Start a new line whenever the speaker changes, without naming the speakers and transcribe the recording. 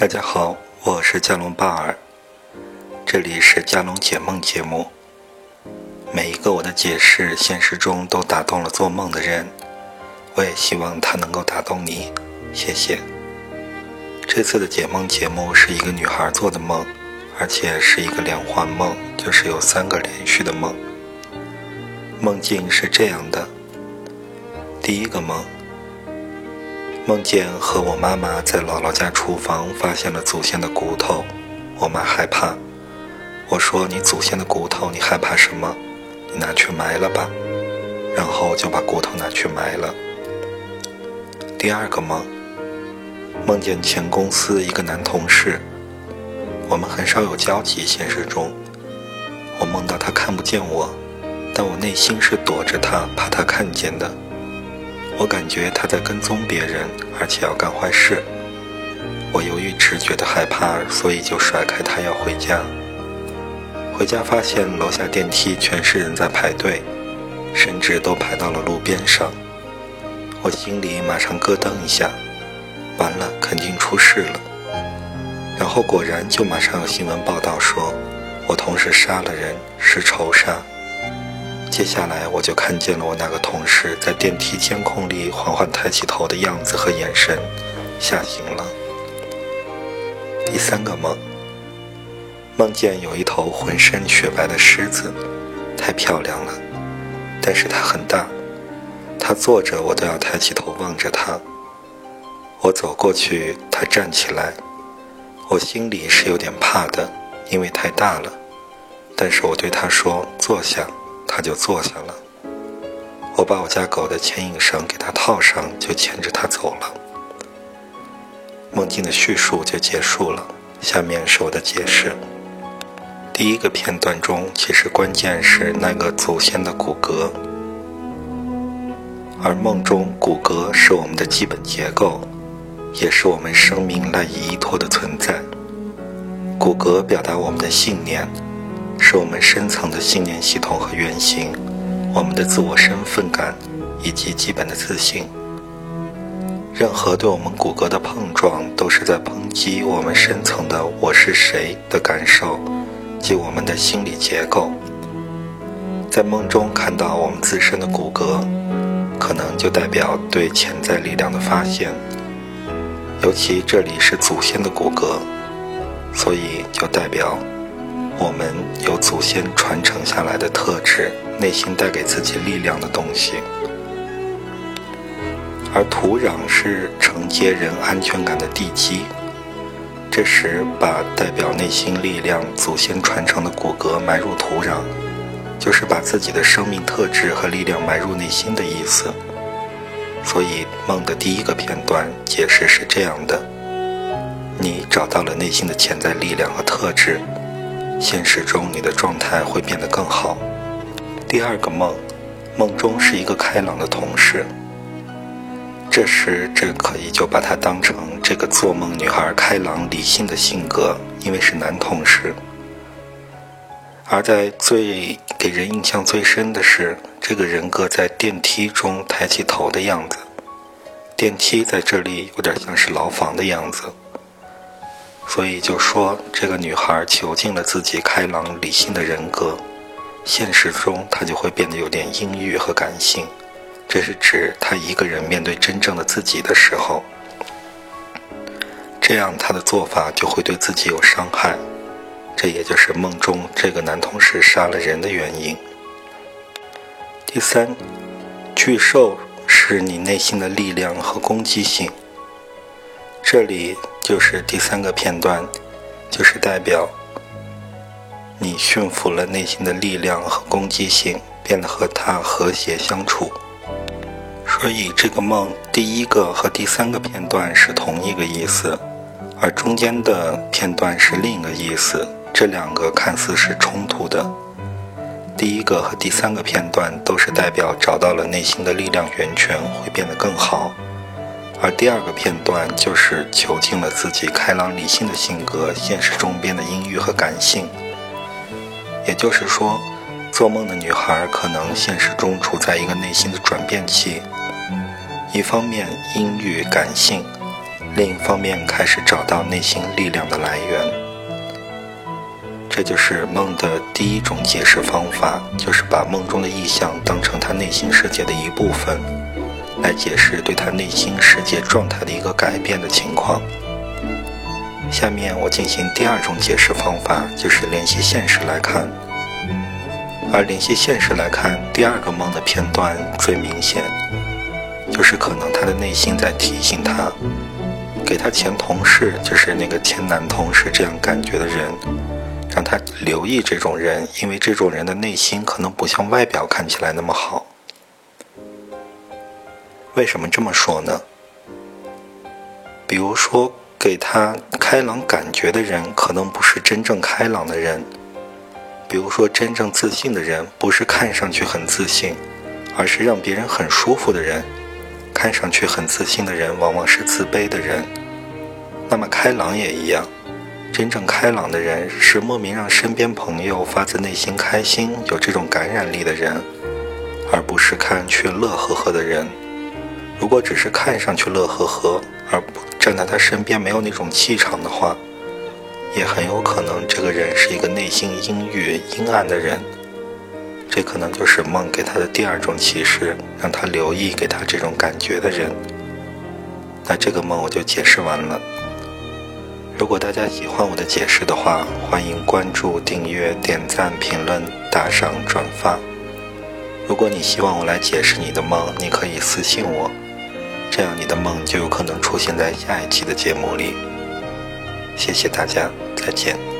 大家好，我是加隆巴尔，这里是加隆解梦节目。每一个我的解释，现实中都打动了做梦的人，我也希望它能够打动你，谢谢。这次的解梦节目是一个女孩做的梦，而且是一个连环梦，就是有三个连续的梦。梦境是这样的：第一个梦。梦见和我妈妈在姥姥家厨房发现了祖先的骨头，我妈害怕。我说：“你祖先的骨头，你害怕什么？你拿去埋了吧。”然后就把骨头拿去埋了。第二个梦，梦见前公司一个男同事，我们很少有交集，现实中，我梦到他看不见我，但我内心是躲着他，怕他看见的。我感觉他在跟踪别人，而且要干坏事。我由于直觉的害怕，所以就甩开他要回家。回家发现楼下电梯全是人在排队，甚至都排到了路边上。我心里马上咯噔一下，完了，肯定出事了。然后果然就马上有新闻报道说，我同事杀了人，是仇杀。接下来我就看见了我那个同事在电梯监控里缓缓抬起头的样子和眼神，吓醒了。第三个梦，梦见有一头浑身雪白的狮子，太漂亮了，但是它很大，它坐着我都要抬起头望着它。我走过去，它站起来，我心里是有点怕的，因为太大了，但是我对它说：“坐下。”他就坐下了。我把我家狗的牵引绳给它套上，就牵着它走了。梦境的叙述就结束了。下面是我的解释。第一个片段中，其实关键是那个祖先的骨骼，而梦中骨骼是我们的基本结构，也是我们生命赖以依托的存在。骨骼表达我们的信念。是我们深层的信念系统和原型，我们的自我身份感以及基本的自信。任何对我们骨骼的碰撞，都是在抨击我们深层的“我是谁”的感受及我们的心理结构。在梦中看到我们自身的骨骼，可能就代表对潜在力量的发现。尤其这里是祖先的骨骼，所以就代表。我们有祖先传承下来的特质，内心带给自己力量的东西，而土壤是承接人安全感的地基。这时，把代表内心力量、祖先传承的骨骼埋入土壤，就是把自己的生命特质和力量埋入内心的意思。所以，梦的第一个片段解释是这样的：你找到了内心的潜在力量和特质。现实中，你的状态会变得更好。第二个梦，梦中是一个开朗的同事。这时，这可以就把它当成这个做梦女孩开朗理性的性格，因为是男同事。而在最给人印象最深的是，这个人格在电梯中抬起头的样子。电梯在这里有点像是牢房的样子。所以就说这个女孩囚禁了自己开朗理性的人格，现实中她就会变得有点阴郁和感性。这是指她一个人面对真正的自己的时候，这样她的做法就会对自己有伤害。这也就是梦中这个男同事杀了人的原因。第三，巨兽是你内心的力量和攻击性。这里。就是第三个片段，就是代表你驯服了内心的力量和攻击性，变得和他和谐相处。所以这个梦第一个和第三个片段是同一个意思，而中间的片段是另一个意思。这两个看似是冲突的。第一个和第三个片段都是代表找到了内心的力量源泉，会变得更好。而第二个片段就是囚禁了自己开朗理性的性格，现实中变得阴郁和感性。也就是说，做梦的女孩可能现实中处在一个内心的转变期，一方面阴郁感性，另一方面开始找到内心力量的来源。这就是梦的第一种解释方法，就是把梦中的意象当成他内心世界的一部分，来解释对他内心世界状态的一个改变的情况。下面我进行第二种解释方法，就是联系现实来看。而联系现实来看，第二个梦的片段最明显，就是可能他的内心在提醒他，给他前同事，就是那个前男同事这样感觉的人，让他留意这种人，因为这种人的内心可能不像外表看起来那么好。为什么这么说呢？比如说，给他开朗感觉的人，可能不是真正开朗的人。比如说，真正自信的人不是看上去很自信，而是让别人很舒服的人；看上去很自信的人，往往是自卑的人。那么开朗也一样，真正开朗的人是莫名让身边朋友发自内心开心、有这种感染力的人，而不是看上去乐呵呵的人。如果只是看上去乐呵呵，而不站在他身边没有那种气场的话，也很有可能，这个人是一个内心阴郁、阴暗的人。这可能就是梦给他的第二种启示，让他留意给他这种感觉的人。那这个梦我就解释完了。如果大家喜欢我的解释的话，欢迎关注、订阅、点赞、评论、打赏、转发。如果你希望我来解释你的梦，你可以私信我，这样你的梦就有可能出现在下一期的节目里。谢谢大家，再见。